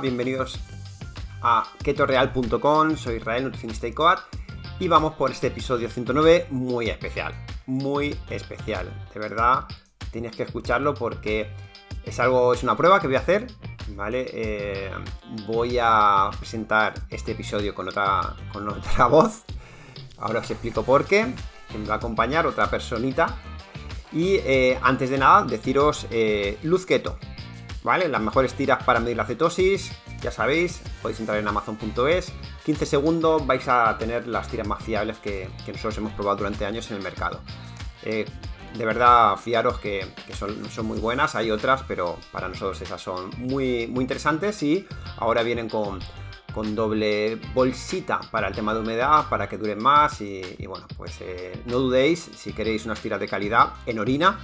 Bienvenidos a ketoreal.com, soy Israel, nutricionista y coat, y vamos por este episodio 109 muy especial, muy especial, de verdad, tienes que escucharlo porque es algo, es una prueba que voy a hacer, ¿vale? Eh, voy a presentar este episodio con otra, con otra voz, ahora os explico por qué, me va a acompañar otra personita, y eh, antes de nada, deciros eh, Luz Keto, ¿vale? Las mejores tiras para medir la cetosis, ya sabéis, podéis entrar en amazon.es, 15 segundos vais a tener las tiras más fiables que, nosotros hemos probado durante años en el mercado. Eh, de verdad, fiaros que, son, muy buenas, hay otras, pero para nosotros esas son muy, interesantes y ahora vienen con, con doble bolsita para el tema de humedad, para que duren más y, bueno, pues eh, no dudéis si queréis unas tiras de calidad en orina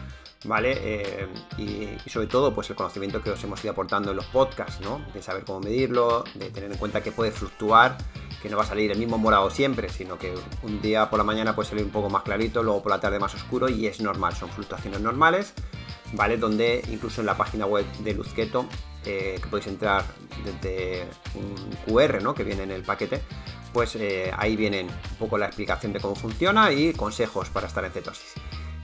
¿vale? Eh, y, sobre todo, pues el conocimiento que os hemos ido aportando en los podcasts, ¿no? De saber cómo medirlo, de tener en cuenta que puede fluctuar, que no va a salir el mismo morado siempre, sino que un día por la mañana puede salir un poco más clarito, luego por la tarde más oscuro y es normal, son fluctuaciones normales, ¿vale? Donde incluso en la página web de Luzqueto, eh, que podéis entrar desde un QR, ¿no? Que viene en el paquete, pues eh, ahí viene un poco la explicación de cómo funciona y consejos para estar en cetosis.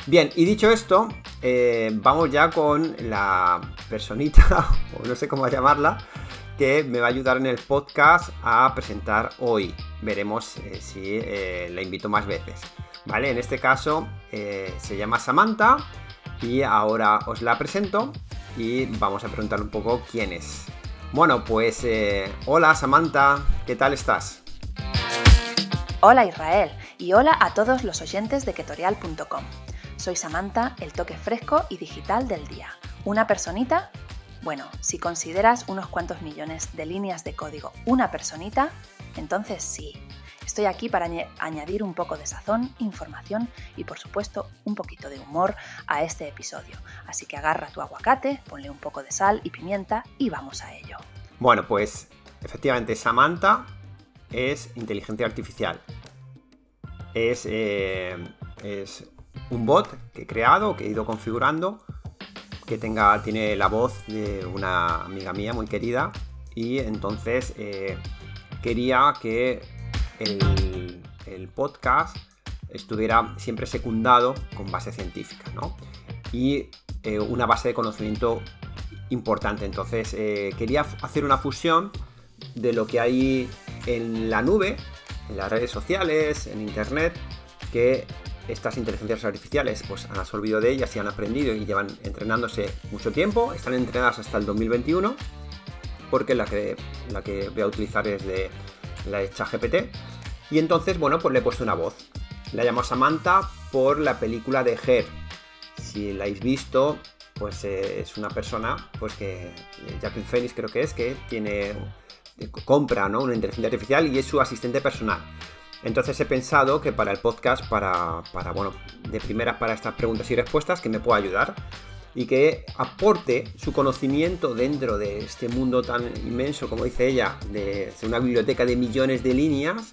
Bien, y dicho esto, eh, vamos ya con la personita, o no sé cómo llamarla, que me va a ayudar en el podcast a presentar hoy. Veremos eh, si eh, la invito más veces. ¿Vale? En este caso se llama Samantha y ahora os la presento y vamos a preguntar un poco quién es. Bueno, pues hola Samantha, ¿qué tal estás? Hola Israel y hola a todos los oyentes de ketorial.com. Soy Samantha, el toque fresco y digital del día. Una personita, bueno, si consideras unos cuantos millones de líneas de código una personita, entonces sí. Estoy aquí para añadir un poco de sazón, información y por supuesto un poquito de humor a este episodio. Así que agarra tu aguacate, ponle un poco de sal y pimienta y vamos a ello. Bueno, pues efectivamente Samantha es inteligencia artificial. Es, eh, es un bot que he creado, que he ido configurando, que tenga, tiene la voz de una amiga mía muy querida y entonces eh, quería que el, podcast estuviera siempre secundado con base científica, ¿no? Y eh, una base de conocimiento importante. Entonces eh, quería hacer una fusión de lo que hay en la nube, en las redes sociales, en internet, que estas inteligencias artificiales pues han absorbido de ellas y han aprendido y llevan entrenándose mucho tiempo, están entrenadas hasta el 2021, porque la que, la que voy a utilizar es de la hecha GPT. Y entonces, bueno, pues le he puesto una voz. La llamo Samantha por la película de Her. Si la habéis visto, pues eh, es una persona, pues que eh, Jacqueline Phoenix creo que es, que tiene compra ¿no? una inteligencia artificial y es su asistente personal. Entonces he pensado que para el podcast, para, bueno, de primeras para estas preguntas y respuestas, que me pueda ayudar y que aporte su conocimiento dentro de este mundo tan inmenso, como dice ella, de, una biblioteca de millones de líneas,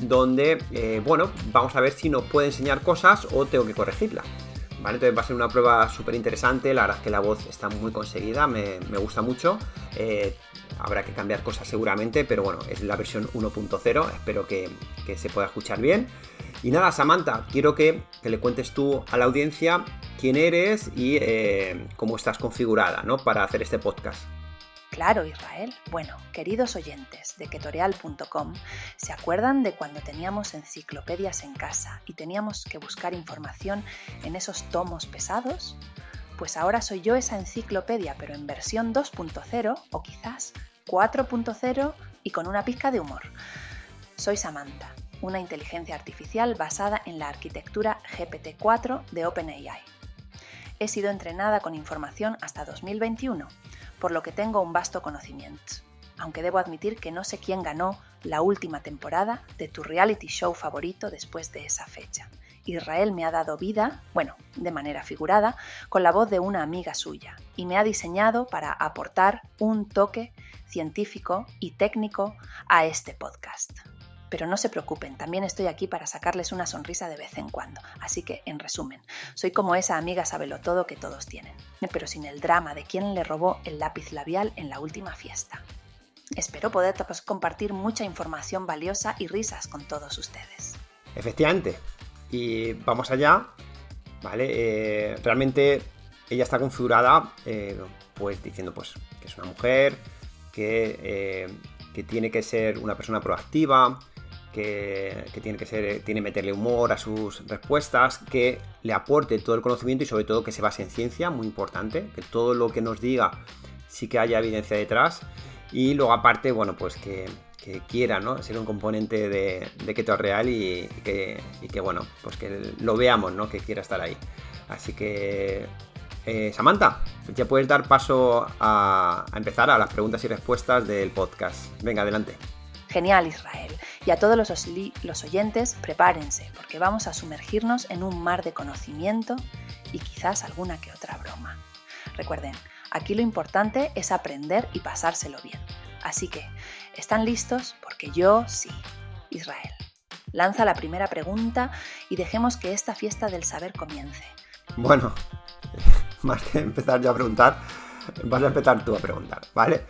donde, eh, bueno, vamos a ver si nos puede enseñar cosas o tengo que corregirla. ¿Vale? Entonces va a ser una prueba súper interesante, la verdad es que la voz está muy conseguida, me, gusta mucho. Eh, habrá que cambiar cosas seguramente, pero bueno, es la versión 1.0, espero que, se pueda escuchar bien. Y nada, Samantha, quiero que, le cuentes tú a la audiencia quién eres y eh, cómo estás configurada ¿no? para hacer este podcast. Claro, Israel. Bueno, queridos oyentes de ketorial.com, ¿se acuerdan de cuando teníamos enciclopedias en casa y teníamos que buscar información en esos tomos pesados? Pues ahora soy yo esa enciclopedia, pero en versión 2.0 o quizás 4.0 y con una pizca de humor. Soy Samantha, una inteligencia artificial basada en la arquitectura GPT-4 de OpenAI. He sido entrenada con información hasta 2021 por lo que tengo un vasto conocimiento, aunque debo admitir que no sé quién ganó la última temporada de tu reality show favorito después de esa fecha. Israel me ha dado vida, bueno, de manera figurada, con la voz de una amiga suya, y me ha diseñado para aportar un toque científico y técnico a este podcast. Pero no se preocupen, también estoy aquí para sacarles una sonrisa de vez en cuando. Así que, en resumen, soy como esa amiga todo que todos tienen, pero sin el drama de quién le robó el lápiz labial en la última fiesta. Espero poder compartir mucha información valiosa y risas con todos ustedes. Efectivamente. Y vamos allá. ¿Vale? Eh, realmente ella está configurada eh, pues diciendo pues que es una mujer, que, eh, que tiene que ser una persona proactiva, que, tiene que ser, tiene que meterle humor a sus respuestas, que le aporte todo el conocimiento y sobre todo que se base en ciencia, muy importante, que todo lo que nos diga sí que haya evidencia detrás. Y luego aparte, bueno, pues que, quiera, ¿no? Ser un componente de, Keto Real y, que, bueno, pues que lo veamos, ¿no? Que quiera estar ahí. Así que, eh, Samantha, ya puedes dar paso a, a empezar a las preguntas y respuestas del podcast. Venga, adelante. Genial, Israel. Y a todos los, los, oyentes, prepárense, porque vamos a sumergirnos en un mar de conocimiento y quizás alguna que otra broma. Recuerden, aquí lo importante es aprender y pasárselo bien. Así que, ¿están listos? Porque yo sí. Israel. Lanza la primera pregunta y dejemos que esta fiesta del saber comience. Bueno, más que empezar ya a preguntar, vas a empezar tú a preguntar, ¿vale?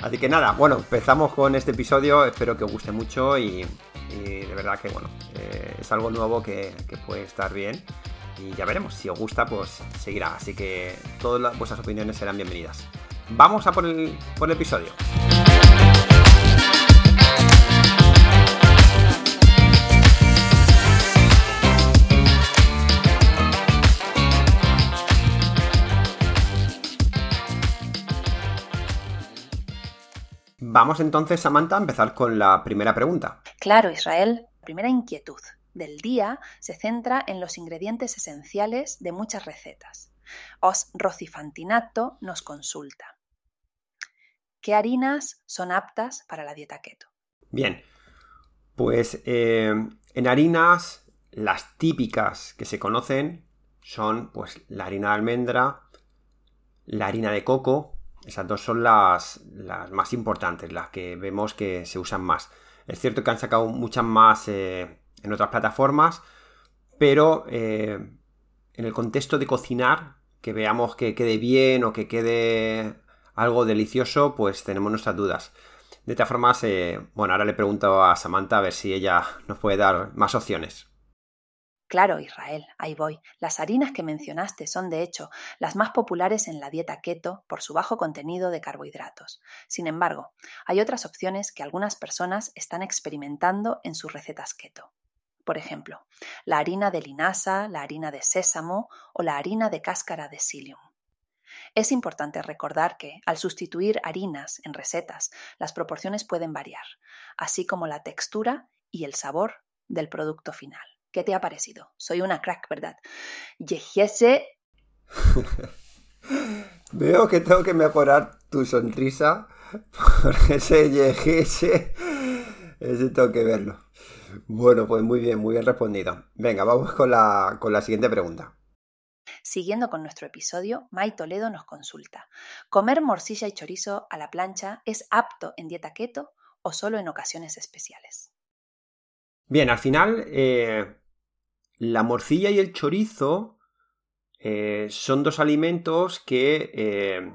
Así que nada, bueno, empezamos con este episodio, espero que os guste mucho y, de verdad que bueno, eh, es algo nuevo que, puede estar bien y ya veremos, si os gusta pues seguirá, así que todas vuestras opiniones serán bienvenidas. Vamos a por el, por el episodio. Vamos entonces, Samantha, a empezar con la primera pregunta. Claro, Israel. La primera inquietud del día se centra en los ingredientes esenciales de muchas recetas. Os Rocifantinato nos consulta. ¿Qué harinas son aptas para la dieta keto? Bien, pues eh, en harinas las típicas que se conocen son pues la harina de almendra, la harina de coco, esas dos son las, más importantes, las que vemos que se usan más. Es cierto que han sacado muchas más eh, en otras plataformas, pero eh, en el contexto de cocinar, que veamos que quede bien o que quede algo delicioso, pues tenemos nuestras dudas. De todas formas, eh, bueno, ahora le pregunto a Samantha a ver si ella nos puede dar más opciones. Claro, Israel, ahí voy. Las harinas que mencionaste son, de hecho, las más populares en la dieta keto por su bajo contenido de carbohidratos. Sin embargo, hay otras opciones que algunas personas están experimentando en sus recetas keto. Por ejemplo, la harina de linaza, la harina de sésamo o la harina de cáscara de psyllium. Es importante recordar que, al sustituir harinas en recetas, las proporciones pueden variar, así como la textura y el sabor del producto final. ¿Qué te ha parecido? Soy una crack, ¿verdad? Yejese. Veo que tengo que mejorar tu sonrisa por ese yejese. Ese tengo que verlo. Bueno, pues muy bien, muy bien respondido. Venga, vamos con la, con la siguiente pregunta. Siguiendo con nuestro episodio, Mai Toledo nos consulta. ¿Comer morcilla y chorizo a la plancha es apto en dieta keto o solo en ocasiones especiales? Bien, al final, eh, la morcilla y el chorizo eh, son dos alimentos que eh,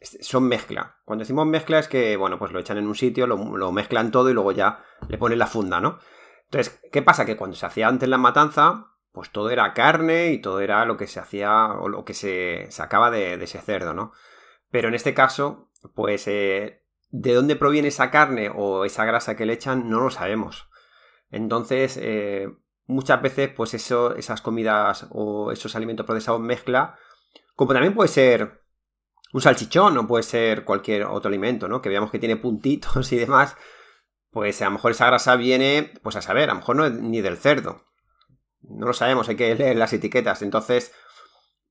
son mezcla. Cuando decimos mezcla es que, bueno, pues lo echan en un sitio, lo, mezclan todo y luego ya le ponen la funda, ¿no? Entonces, ¿qué pasa? Que cuando se hacía antes la matanza, pues todo era carne y todo era lo que se hacía o lo que se sacaba de, ese cerdo, ¿no? Pero en este caso, pues, eh, ¿de dónde proviene esa carne o esa grasa que le echan? No lo sabemos. Entonces, muchas veces, pues eso, esas comidas o esos alimentos procesados mezcla, como también puede ser un salchichón o puede ser cualquier otro alimento, ¿no? Que veamos que tiene puntitos y demás, pues a lo mejor esa grasa viene, pues a saber, a lo mejor no es ni del cerdo. No lo sabemos, hay que leer las etiquetas. Entonces,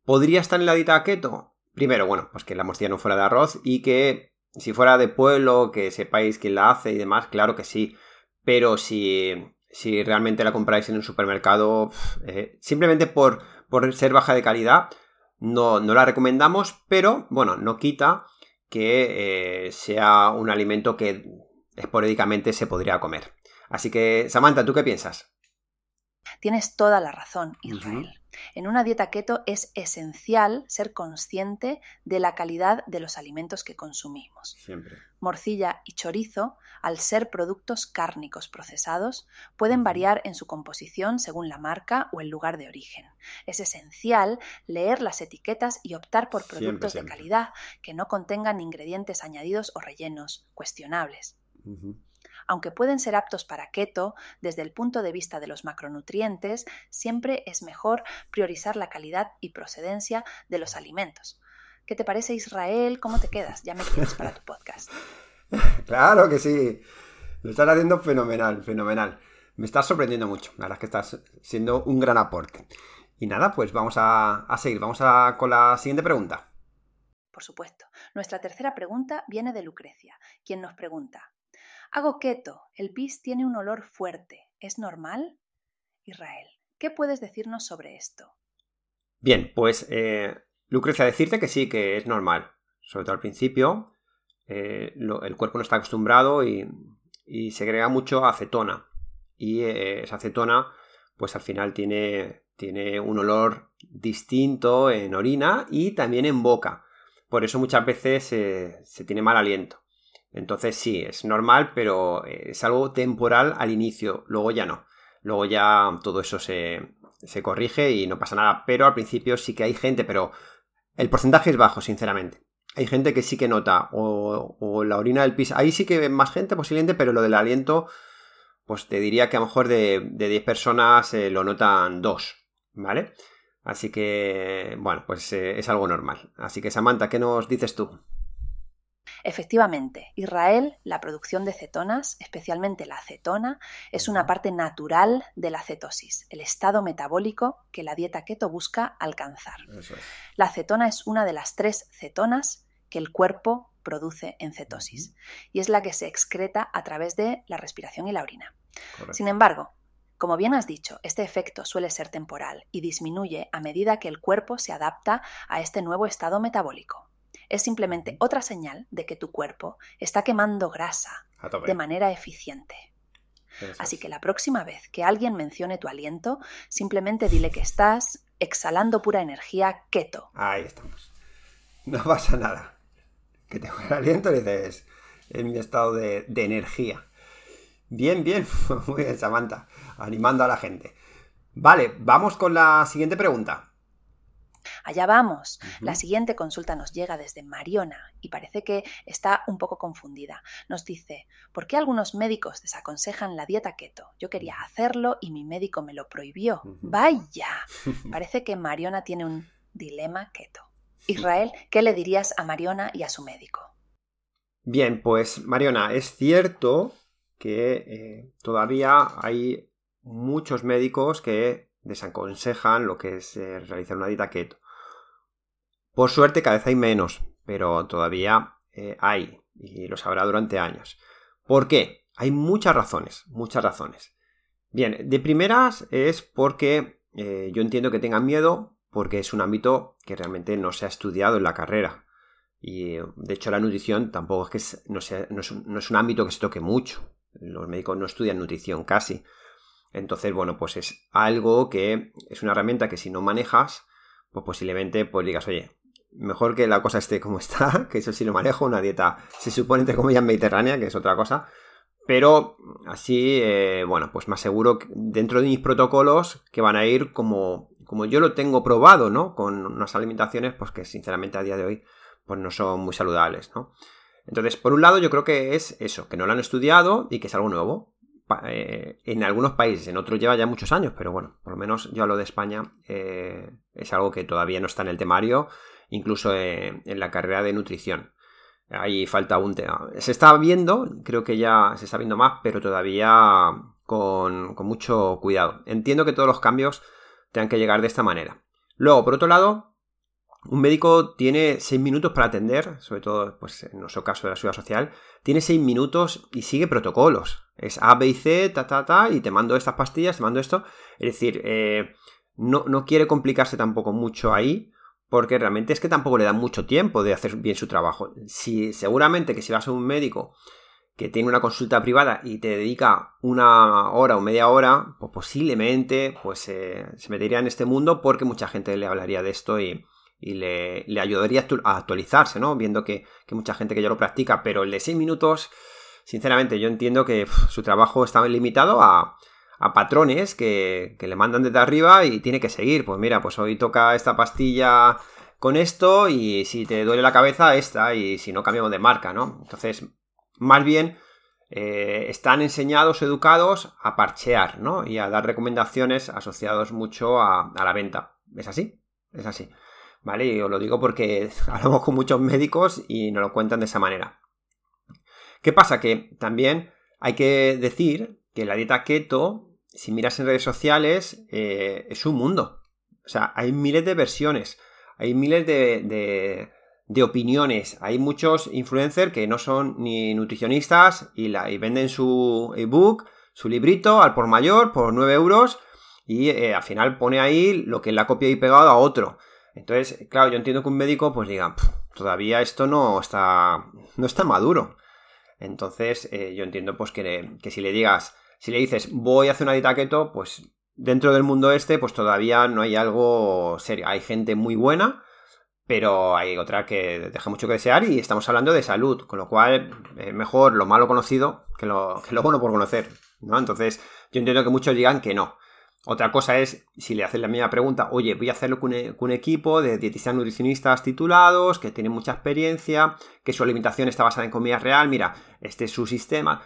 ¿podría estar en la dieta keto? Primero, bueno, pues que la morcilla no fuera de arroz y que si fuera de pueblo, que sepáis quién la hace y demás, claro que sí. Pero si si realmente la compráis en un supermercado, eh, simplemente por, por, ser baja de calidad, no, no, la recomendamos, pero bueno, no quita que eh, sea un alimento que esporádicamente se podría comer. Así que, Samantha, ¿tú qué piensas? Tienes toda la razón, Israel. En una dieta keto es esencial ser consciente de la calidad de los alimentos que consumimos. Siempre. Morcilla y chorizo, al ser productos cárnicos procesados, pueden variar en su composición según la marca o el lugar de origen. Es esencial leer las etiquetas y optar por productos de calidad que no contengan ingredientes añadidos o rellenos cuestionables aunque pueden ser aptos para keto, desde el punto de vista de los macronutrientes, siempre es mejor priorizar la calidad y procedencia de los alimentos. ¿Qué te parece Israel? ¿Cómo te quedas? Ya me quieres para tu podcast. claro que sí. Lo estás haciendo fenomenal, fenomenal. Me estás sorprendiendo mucho. La verdad es que estás siendo un gran aporte. Y nada, pues vamos a, a seguir. Vamos a, con la siguiente pregunta. Por supuesto. Nuestra tercera pregunta viene de Lucrecia, quien nos pregunta, Hago keto, el pis tiene un olor fuerte. ¿Es normal? Israel, ¿qué puedes decirnos sobre esto? Bien, pues eh, Lucrecia, decirte que sí, que es normal. Sobre todo al principio, eh, el cuerpo no está acostumbrado y, y segrega mucho acetona. Y eh, esa acetona, pues al final tiene, tiene un olor distinto en orina y también en boca. Por eso muchas veces se tiene mal aliento. Entonces sí, es normal, pero eh, es algo temporal al inicio, luego ya no. Luego ya todo eso se, corrige y no pasa nada. Pero al principio sí que hay gente, pero el porcentaje es bajo, sinceramente. Hay gente que sí que nota, o, la orina del piso. Ahí sí que hay más gente posiblemente, pero lo del aliento, pues te diría que a lo mejor de, 10 personas eh, lo notan 2, ¿vale? Así que, bueno, pues eh, es algo normal. Así que Samantha, ¿qué nos dices tú? Efectivamente, Israel, la producción de cetonas, especialmente la acetona, es una parte natural de la cetosis, el estado metabólico que la dieta keto busca alcanzar. La acetona es una de las tres cetonas que el cuerpo produce en cetosis y es la que se excreta a través de la respiración y la orina. Sin embargo, como bien has dicho, este efecto suele ser temporal y disminuye a medida que el cuerpo se adapta a este nuevo estado metabólico es simplemente otra señal de que tu cuerpo está quemando grasa de manera eficiente. Así que la próxima vez que alguien mencione tu aliento, simplemente dile que estás exhalando pura energía keto. Ahí estamos. No pasa nada. Que tengo el aliento y dices, en mi estado de, de energía. Bien, bien. Muy bien, Samantha. Animando a la gente. Vale, vamos con la siguiente pregunta. Allá vamos. La siguiente consulta nos llega desde Mariona y parece que está un poco confundida. Nos dice, ¿por qué algunos médicos desaconsejan la dieta keto? Yo quería hacerlo y mi médico me lo prohibió. Vaya. Parece que Mariona tiene un dilema keto. Israel, ¿qué le dirías a Mariona y a su médico? Bien, pues Mariona, es cierto que eh, todavía hay muchos médicos que desaconsejan lo que es eh, realizar una dieta keto. Por suerte cada vez hay menos, pero todavía eh, hay y lo sabrá durante años. ¿Por qué? Hay muchas razones, muchas razones. Bien, de primeras es porque eh, yo entiendo que tengan miedo porque es un ámbito que realmente no se ha estudiado en la carrera. Y de hecho la nutrición tampoco es que no, no, es un, no es un ámbito que se toque mucho. Los médicos no estudian nutrición casi. Entonces, bueno, pues es algo que es una herramienta que si no manejas, pues posiblemente pues digas, oye, mejor que la cosa esté como está, que eso sí lo manejo, una dieta se supone entre comillas mediterránea, que es otra cosa, pero así, eh, bueno, pues más seguro dentro de mis protocolos que van a ir como, como yo lo tengo probado, ¿no? Con unas alimentaciones, pues que sinceramente a día de hoy, pues no son muy saludables, ¿no? Entonces, por un lado, yo creo que es eso, que no lo han estudiado y que es algo nuevo. Eh, en algunos países, en otros lleva ya muchos años, pero bueno, por lo menos yo hablo de España, eh, es algo que todavía no está en el temario incluso en, la carrera de nutrición. Ahí falta un tema. Se está viendo, creo que ya se está viendo más, pero todavía con, mucho cuidado. Entiendo que todos los cambios tengan que llegar de esta manera. Luego, por otro lado, un médico tiene seis minutos para atender, sobre todo pues, en nuestro caso de la seguridad social, tiene seis minutos y sigue protocolos. Es A, B y C, ta, ta, ta, y te mando estas pastillas, te mando esto. Es decir, eh, no, no, quiere complicarse tampoco mucho ahí, porque realmente es que tampoco le da mucho tiempo de hacer bien su trabajo. Si seguramente que si vas a un médico que tiene una consulta privada y te dedica una hora o media hora, pues posiblemente pues, eh, se metería en este mundo porque mucha gente le hablaría de esto y, le, ayudaría a actualizarse, ¿no? Viendo que, que, mucha gente que ya lo practica, pero el de 6 minutos, sinceramente, yo entiendo que su trabajo está limitado a, a patrones que, que, le mandan desde arriba y tiene que seguir. Pues mira, pues hoy toca esta pastilla con esto y si te duele la cabeza, esta y si no cambiamos de marca, ¿no? Entonces, más bien eh, están enseñados, educados a parchear, ¿no? Y a dar recomendaciones asociados mucho a, la venta. ¿Es así? Es así. ¿Vale? Y os lo digo porque hablamos con muchos médicos y nos lo cuentan de esa manera. ¿Qué pasa? Que también hay que decir que la dieta keto, si miras en redes sociales, eh, es un mundo. O sea, hay miles de versiones, hay miles de de opiniones. Hay muchos influencers que no son ni nutricionistas y, la, y venden su ebook, su librito al por mayor por 9 euros y eh, al final pone ahí lo que la copia y pegado a otro. Entonces, claro, yo entiendo que un médico pues diga, todavía esto no está, no está maduro. Entonces, eh, yo entiendo pues que, que si le digas, si le dices voy a hacer una dieta keto, pues dentro del mundo este, pues todavía no hay algo serio. Hay gente muy buena pero hay otra que deja mucho que desear y estamos hablando de salud, con lo cual es mejor lo malo conocido que lo, que lo bueno por conocer, ¿no? Entonces yo entiendo que muchos digan que no. Otra cosa es, si le hacen la misma pregunta, oye, voy a hacerlo con, e, un equipo de dietistas nutricionistas titulados, que tienen mucha experiencia, que su alimentación está basada en comida real, mira, este es su sistema.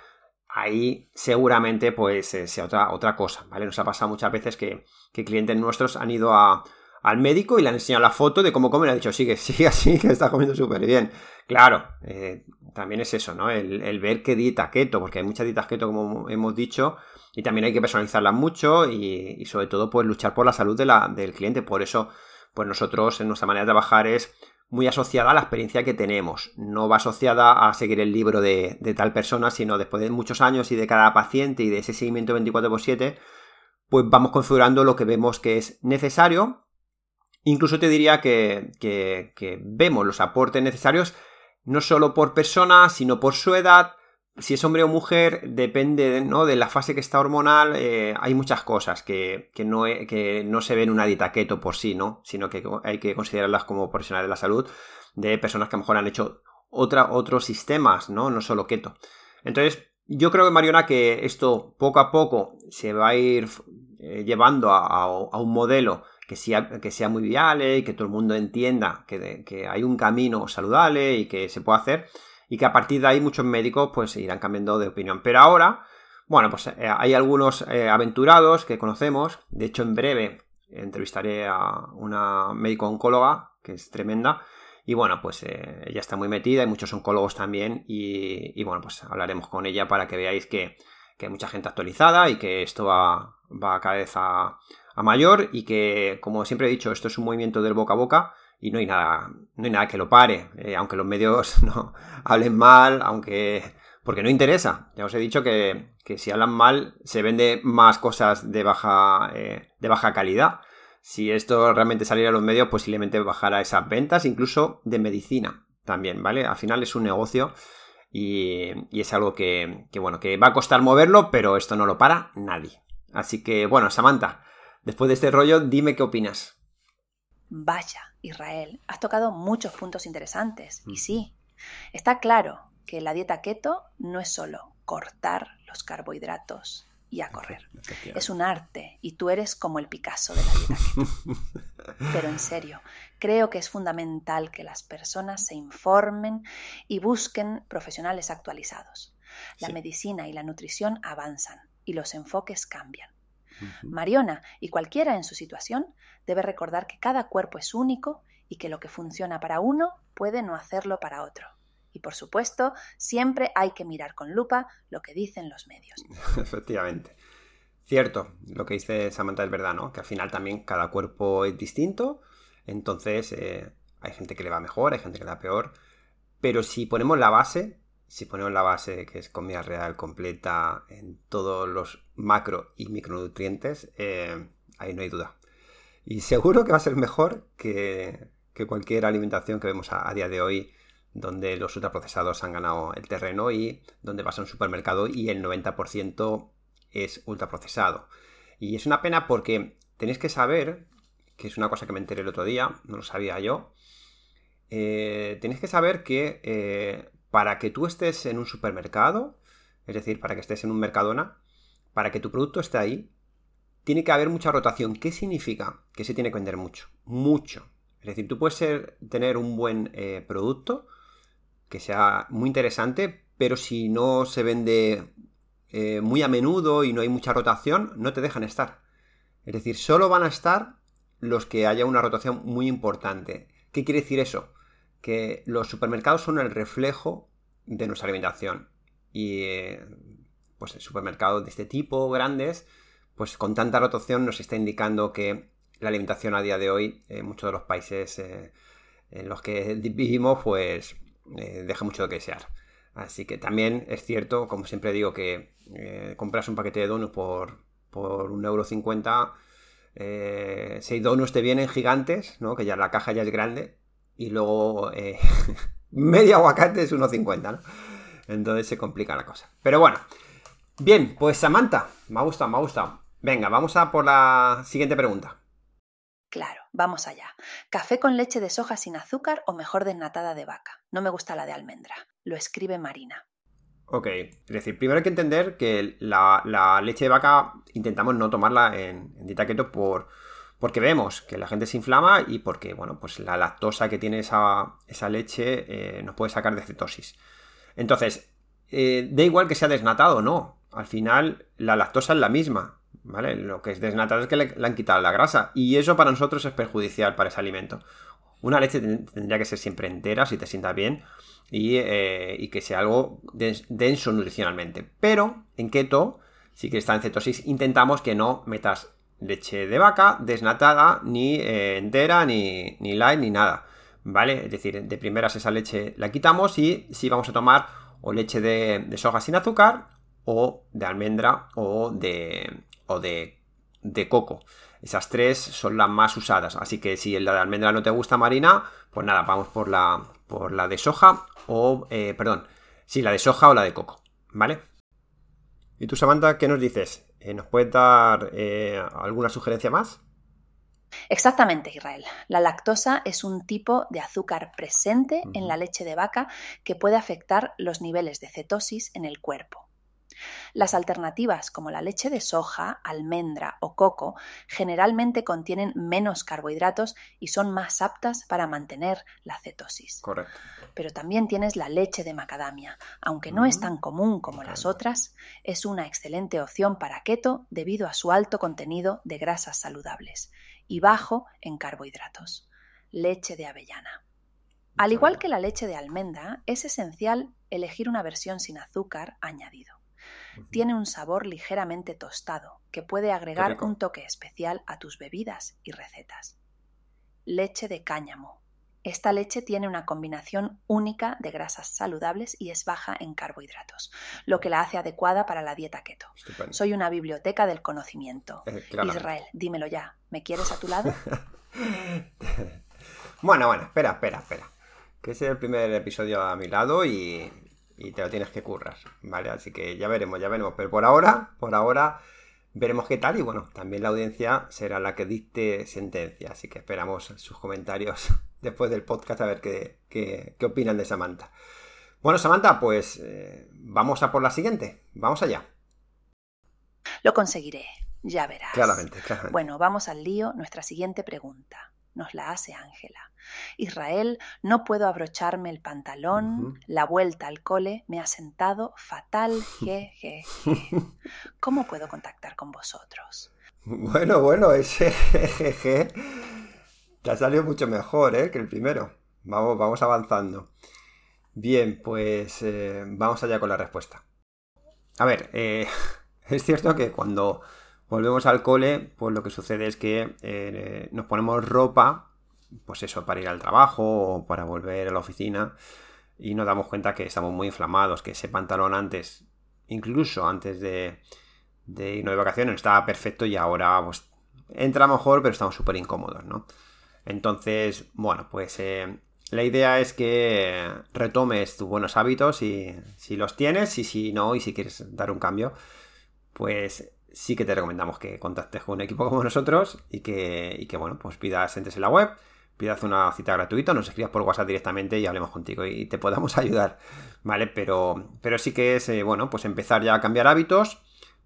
Ahí seguramente pues eh, sea otra, otra cosa, ¿vale? Nos ha pasado muchas veces que, que clientes nuestros han ido a, al médico y le han enseñado la foto de cómo come y le ha dicho, sigue, sigue así, que está comiendo súper bien. Claro, eh, también es eso, ¿no? El, ver qué dieta keto, porque hay muchas dietas keto, como hemos dicho, y también hay que personalizarlas mucho y, sobre todo, pues luchar por la salud de la, del cliente. Por eso, pues nosotros en nuestra manera de trabajar es muy asociada a la experiencia que tenemos. No va asociada a seguir el libro de, tal persona, sino después de muchos años y de cada paciente y de ese seguimiento 24x7, pues vamos configurando lo que vemos que es necesario Incluso te diría que, vemos los aportes necesarios no solo por persona, sino por su edad. Si es hombre o mujer, depende ¿no? de la fase que está hormonal. Eh, hay muchas cosas que, no, que no se ven en una dieta keto por sí, ¿no? Sino que hay que considerarlas como profesionales de la salud, de personas que a lo mejor han hecho otra, otros sistemas, ¿no? No solo keto. Entonces, yo creo que Mariona que esto poco a poco se va a ir eh, llevando a, un modelo que sea, que sea muy viable y que todo el mundo entienda que, que, hay un camino saludable y que se puede hacer y que a partir de ahí muchos médicos pues irán cambiando de opinión. Pero ahora, bueno, pues eh, hay algunos eh, aventurados que conocemos, de hecho en breve entrevistaré a una médico oncóloga que es tremenda. Y bueno, pues eh, ella está muy metida, hay muchos oncólogos también. Y, y, bueno, pues hablaremos con ella para que veáis que, que hay mucha gente actualizada y que esto va, va cada vez a mayor y que, como siempre he dicho, esto es un movimiento del boca a boca y no hay nada, no hay nada que lo pare, eh, aunque los medios no hablen mal, aunque porque no interesa. Ya os he dicho que, si hablan mal se vende más cosas de baja, eh, de baja calidad. Si esto realmente saliera a los medios, posiblemente bajara esas ventas, incluso de medicina también, ¿vale? Al final es un negocio y, y es algo que, que, bueno, que va a costar moverlo, pero esto no lo para nadie. Así que, bueno, Samantha, Después de este rollo, dime qué opinas. Vaya, Israel, has tocado muchos puntos interesantes. Y sí, está claro que la dieta keto no es solo cortar los carbohidratos y a correr. Es un arte y tú eres como el Picasso de la dieta keto. Pero en serio, creo que es fundamental que las personas se informen y busquen profesionales actualizados. La medicina y la nutrición avanzan y los enfoques cambian. Mariona y cualquiera en su situación debe recordar que cada cuerpo es único y que lo que funciona para uno puede no hacerlo para otro. Y por supuesto, siempre hay que mirar con lupa lo que dicen los medios. Efectivamente. Cierto, lo que dice Samantha es verdad, ¿no? Que al final también cada cuerpo es distinto, entonces eh, hay gente que le va mejor, hay gente que le va peor, pero si ponemos la base, si ponemos la base que es comida real completa en todos los macro y micronutrientes, eh, ahí no hay duda. Y seguro que va a ser mejor que, cualquier alimentación que vemos a, día de hoy donde los ultraprocesados han ganado el terreno y donde vas a un supermercado y el 90% es ultraprocesado. Y es una pena porque tenéis que saber, que es una cosa que me enteré el otro día, no lo sabía yo, eh, tenéis que saber que eh, para que tú estés en un supermercado, es decir, para que estés en un Mercadona, para que tu producto esté ahí, tiene que haber mucha rotación. ¿Qué significa? Que se tiene que vender mucho. Mucho. Es decir, tú puedes tener un buen eh, producto que sea muy interesante, pero si no se vende eh, muy a menudo y no hay mucha rotación, no te dejan estar. Es decir, solo van a estar los que haya una rotación muy importante. ¿Qué quiere decir eso? Que los supermercados son el reflejo de nuestra alimentación. Y eh, pues supermercados de este tipo, grandes, pues con tanta rotación nos está indicando que la alimentación a día de hoy en muchos de los países eh, en los que vivimos, pues deja mucho de desear. Así que también es cierto, como siempre digo, que eh, compras un paquete de donuts por, por 1,50€, eh, seis donuts te vienen gigantes, ¿no? que ya la caja ya es grande, y luego eh, medio aguacate es 1,50, ¿no? Entonces se complica la cosa. Pero bueno, bien, pues Samantha, me ha gustado, me ha gustado. Venga, vamos a por la siguiente pregunta. Claro, vamos allá. ¿Café con leche de soja sin azúcar o mejor desnatada de vaca? No me gusta la de almendra. Lo escribe Marina. Ok, es decir, primero hay que entender que la, leche de vaca intentamos no tomarla en, dieta keto por, porque vemos que la gente se inflama y porque, bueno, pues la lactosa que tiene esa, leche eh, nos puede sacar de cetosis. Entonces, eh, da igual que sea desnatado o no, al final la lactosa es la misma. ¿vale? Lo que es desnatado es que le, han quitado la grasa y eso para nosotros es perjudicial para ese alimento. Una leche tendría que ser siempre entera si te sienta bien y, eh, que sea algo denso nutricionalmente. Pero en keto, si que está en cetosis, intentamos que no metas leche de vaca desnatada, ni eh, entera, ni, ni light, ni nada. ¿Vale? Es decir, de primeras esa leche la quitamos y si vamos a tomar o leche de soja sin azúcar o de almendra o de, de, coco. Esas tres son las más usadas. Así que si la de almendra no te gusta, Marina, pues nada, vamos por la, por la de soja o, eh, perdón, si la de soja o la de coco, ¿vale? ¿Y tú, Samantha, qué nos dices? Eh, ¿Nos puedes dar eh, alguna sugerencia más? Exactamente, Israel. La lactosa es un tipo de azúcar presente en la leche de vaca que puede afectar los niveles de cetosis en el cuerpo. Las alternativas como la leche de soja, almendra o coco generalmente contienen menos carbohidratos y son más aptas para mantener la cetosis. Correcto. Pero también tienes la leche de macadamia. Aunque no es tan común como las otras, es una excelente opción para keto debido a su alto contenido de grasas saludables y bajo en carbohidratos. Leche de avellana. Al igual que la leche de almendra, es esencial elegir una versión sin azúcar añadido. Tiene un sabor ligeramente tostado que puede agregar un toque especial a tus bebidas y recetas. Leche de cáñamo. Esta leche tiene una combinación única de grasas saludables y es baja en carbohidratos, lo que la hace adecuada para la dieta keto. Soy una biblioteca del conocimiento. Eh, Israel, dímelo ya, ¿me quieres a tu lado? bueno, bueno, espera, espera, espera. Que es el primer episodio a mi lado y y te lo tienes que currar, ¿vale? Así que ya veremos, ya veremos. Pero por ahora, por ahora veremos qué tal y bueno, también la audiencia será la que dicte sentencia. Así que esperamos sus comentarios después del podcast a ver qué, qué, opinan de Samantha. Bueno, Samantha, pues eh, vamos a por la siguiente. Vamos allá. Lo conseguiré, ya verás. Claramente, claramente. Bueno, vamos al lío. Nuestra siguiente pregunta nos la hace Ángela. Israel, no puedo abrocharme el pantalón, la vuelta al cole me ha sentado fatal, je, ¿Cómo puedo contactar con vosotros? Bueno, bueno, ese jeje te ha salido mucho mejor ¿eh? que el primero. Vamos, vamos avanzando. Bien, pues eh, vamos allá con la respuesta. A ver, eh, es cierto que cuando volvemos al cole, pues lo que sucede es que eh, nos ponemos ropa, pues eso, para ir al trabajo o para volver a la oficina y nos damos cuenta que estamos muy inflamados, que ese pantalón antes, incluso antes de, irnos de vacaciones, estaba perfecto y ahora pues entra mejor, pero estamos súper incómodos, ¿no? Entonces, bueno, pues eh, la idea es que retomes tus buenos hábitos y si los tienes y si no y si quieres dar un cambio, pues sí que te recomendamos que contactes con un equipo como nosotros y que, y que bueno, pues pidas, entres en la web, pidas una cita gratuita, nos escribas por WhatsApp directamente y hablemos contigo y te podamos ayudar, ¿vale? Pero, pero sí que es, eh, bueno, pues empezar ya a cambiar hábitos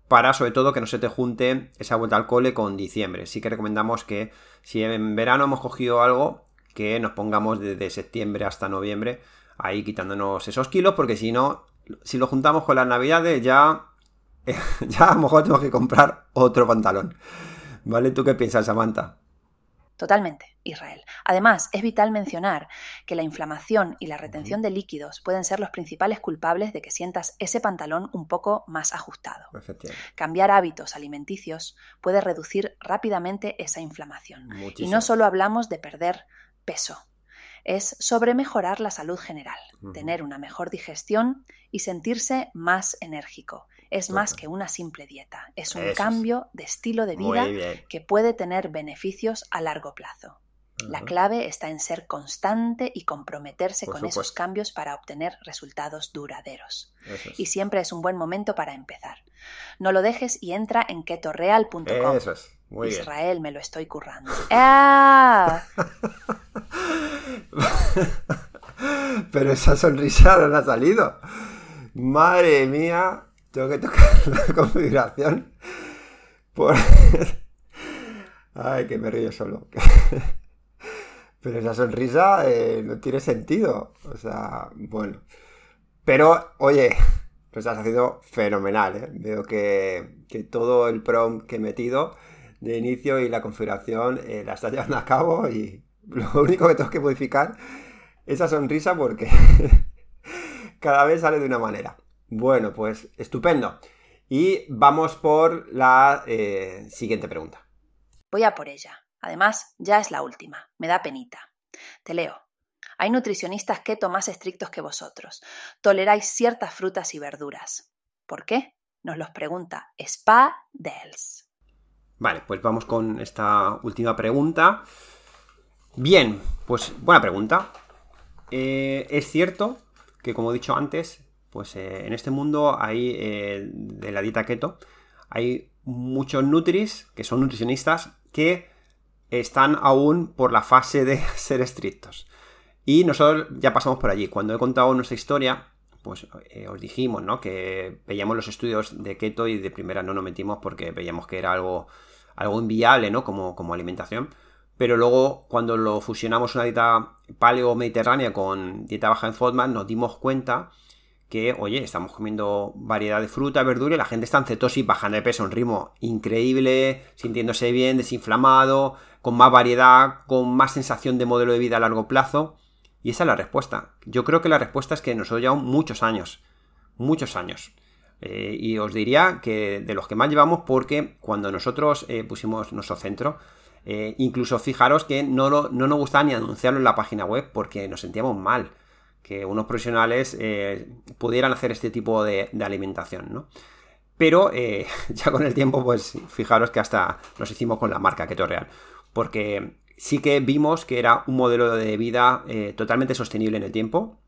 para sobre todo que no se te junte esa vuelta al cole con diciembre. Sí que recomendamos que si en verano hemos cogido algo, que nos pongamos desde septiembre hasta noviembre ahí quitándonos esos kilos, porque si no, si lo juntamos con las navidades ya, ya a lo mejor tenemos que comprar otro pantalón. ¿Vale? ¿Tú qué piensas, Samantha? Totalmente, Israel. Además, es vital mencionar que la inflamación y la retención de líquidos pueden ser los principales culpables de que sientas ese pantalón un poco más ajustado. Cambiar hábitos alimenticios puede reducir rápidamente esa inflamación. Y no solo hablamos de perder peso, es sobre mejorar la salud general, tener una mejor digestión y sentirse más enérgico. Es más que una simple dieta, es un cambio de estilo de vida que puede tener beneficios a largo plazo. La clave está en ser constante y comprometerse con esos cambios para obtener resultados duraderos. Y siempre es un buen momento para empezar. No lo dejes y entra en ketoreal.com. Eso es. Israel, me lo estoy currando. ¡Ah! Pero esa sonrisa no ha salido. Madre mía, tengo que tocar la configuración. Por... Ay, que me río solo. Pero esa sonrisa eh, no tiene sentido. O sea, bueno. Pero, oye, lo estás haciendo fenomenal. ¿eh? Veo que, que, todo el prompt que he metido de inicio y la configuración eh, la estás llevando a cabo y lo único que tengo que modificar es esa sonrisa porque cada vez sale de una manera. Bueno, pues estupendo. Y vamos por la eh, siguiente pregunta. Voy a por ella. Además, ya es la última. Me da penita. Te leo. Hay nutricionistas keto más estrictos que vosotros. Toleráis ciertas frutas y verduras. ¿Por qué? Nos los pregunta Spa Dels. Vale, pues vamos con esta última pregunta. Bien, pues buena pregunta. Eh, es cierto que, como he dicho antes, pues eh, en este mundo hay eh, de la dieta keto, hay muchos nutris, que son nutricionistas, que están aún por la fase de ser estrictos. Y nosotros ya pasamos por allí. Cuando he contado nuestra historia, pues eh, os dijimos, ¿no? Que veíamos los estudios de keto y de primera no nos metimos porque veíamos que era algo, algo inviable, ¿no? Como, como alimentación. Pero luego, cuando lo fusionamos una dieta paleo-mediterránea con dieta baja en FODMAP, nos dimos cuenta que, oye, estamos comiendo variedad de fruta, verdura y la gente está en cetosis, bajando de peso a un ritmo increíble, sintiéndose bien, desinflamado, con más variedad, con más sensación de modelo de vida a largo plazo. Y esa es la respuesta. Yo creo que la respuesta es que nosotros llevamos muchos años, muchos años. Eh, y os diría que de los que más llevamos porque cuando nosotros eh, pusimos nuestro centro, eh, incluso fijaros que no, no nos gustaba ni anunciarlo en la página web porque nos sentíamos mal que unos profesionales eh, pudieran hacer este tipo de, alimentación, ¿no? Pero eh, ya con el tiempo, pues fijaros que hasta nos hicimos con la marca Keto Real, porque sí que vimos que era un modelo de vida eh, totalmente sostenible en el tiempo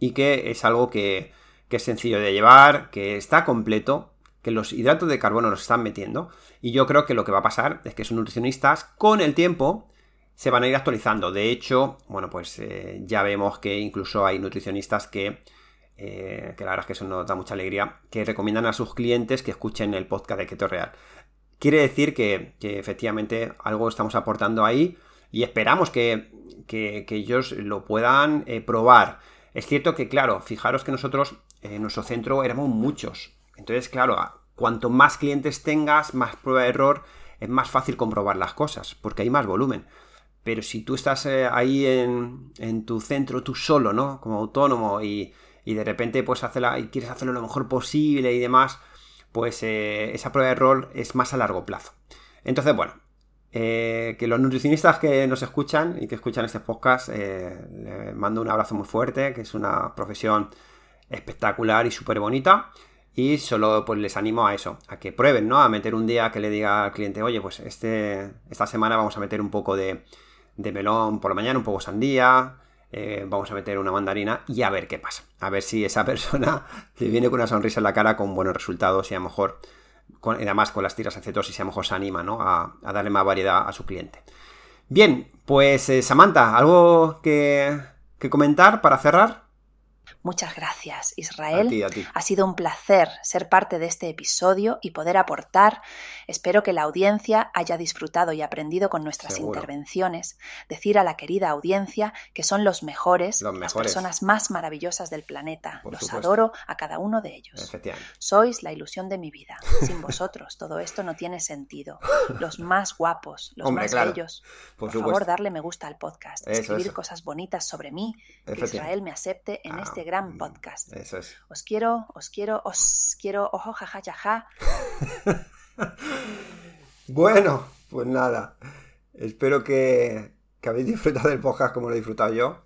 y que es algo que, es sencillo de llevar, que está completo, que los hidratos de carbono nos están metiendo y yo creo que lo que va a pasar es que sus nutricionistas con el tiempo se van a ir actualizando. De hecho, bueno, pues eh, ya vemos que incluso hay nutricionistas que, eh, que la verdad es que eso nos da mucha alegría, que recomiendan a sus clientes que escuchen el podcast de Keto Real. Quiere decir que, efectivamente algo estamos aportando ahí y esperamos que, ellos lo puedan eh, probar. Es cierto que, claro, fijaros que nosotros en nuestro centro éramos muchos. Entonces, claro, cuanto más clientes tengas, más prueba de error, es más fácil comprobar las cosas, porque hay más volumen. Pero si tú estás eh, ahí en, tu centro tú solo, ¿no? Como autónomo y, de repente pues y quieres hacerlo lo mejor posible y demás, pues eh, esa prueba de error es más a largo plazo. Entonces, bueno, eh, que los nutricionistas que nos escuchan y que escuchan este podcast, les mando un abrazo muy fuerte, que es una profesión espectacular y súper bonita. Y solo pues les animo a eso, a que prueben, ¿no? A meter un día que le diga al cliente, oye, pues este, esta semana vamos a meter un poco de, de melón por la mañana, un poco sandía, eh, vamos a meter una mandarina y a ver qué pasa. A ver si esa persona le viene con una sonrisa en la cara con buenos resultados y a lo mejor, con, además con las tiras acetosis, a lo mejor se anima ¿no? a, darle más variedad a su cliente. Bien, pues eh, Samantha, ¿algo que, que comentar para cerrar? Muchas gracias, Israel. Ha sido un placer ser parte de este episodio y poder aportar. Espero que la audiencia haya disfrutado y aprendido con nuestras intervenciones. Decir a la querida audiencia que son los mejores, las personas más maravillosas del planeta. los adoro a cada uno de ellos. Sois la ilusión de mi vida. Sin vosotros todo esto no tiene sentido. Los más guapos, los más bellos. Por, favor, darle me gusta al podcast, escribir cosas bonitas sobre mí, que Israel me acepte en ah, este gran Mm, podcast. Eso es. Os quiero, os quiero, os quiero, ojo, jaja, jaja. bueno, pues nada. Espero que, habéis disfrutado del podcast como lo he disfrutado yo.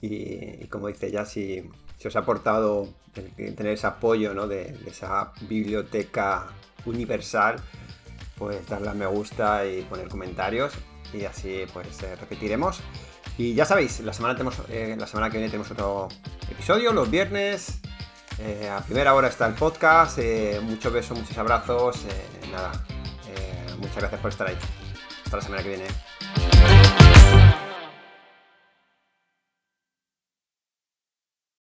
Y, como dice ya, si, os ha aportado tener ese apoyo ¿no? de, de esa biblioteca universal, pues darle a me gusta y poner comentarios. Y así pues eh, repetiremos. Y ya sabéis, la semana, tenemos, eh, la semana que viene tenemos otro episodio, los viernes. Eh, a primera hora está el podcast. Eh, muchos besos, muchos abrazos. nada, muchas gracias por estar ahí. Hasta la semana que viene.